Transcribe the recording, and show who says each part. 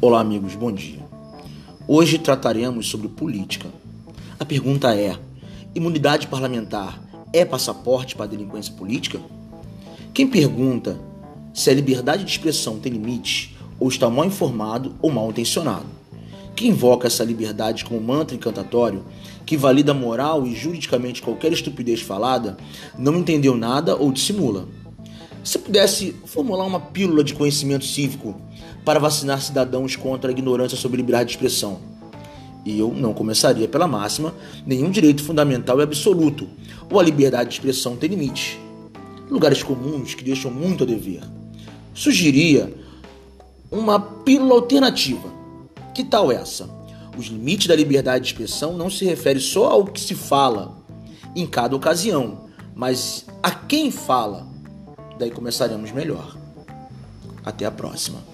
Speaker 1: Olá, amigos, bom dia. Hoje trataremos sobre política. A pergunta é: imunidade parlamentar é passaporte para a delinquência política? Quem pergunta se a liberdade de expressão tem limite ou está mal informado ou mal intencionado. Quem invoca essa liberdade como mantra encantatório, que valida moral e juridicamente qualquer estupidez falada, não entendeu nada ou dissimula. Se pudesse formular uma pílula de conhecimento cívico para vacinar cidadãos contra a ignorância sobre liberdade de expressão, eu não começaria pela máxima: nenhum direito fundamental é absoluto, ou a liberdade de expressão tem limite. Lugares comuns que deixam muito a dever. Sugeria uma pílula alternativa. Que tal essa? Os limites da liberdade de expressão não se refere só ao que se fala em cada ocasião, mas a quem fala daí começaremos melhor. Até a próxima.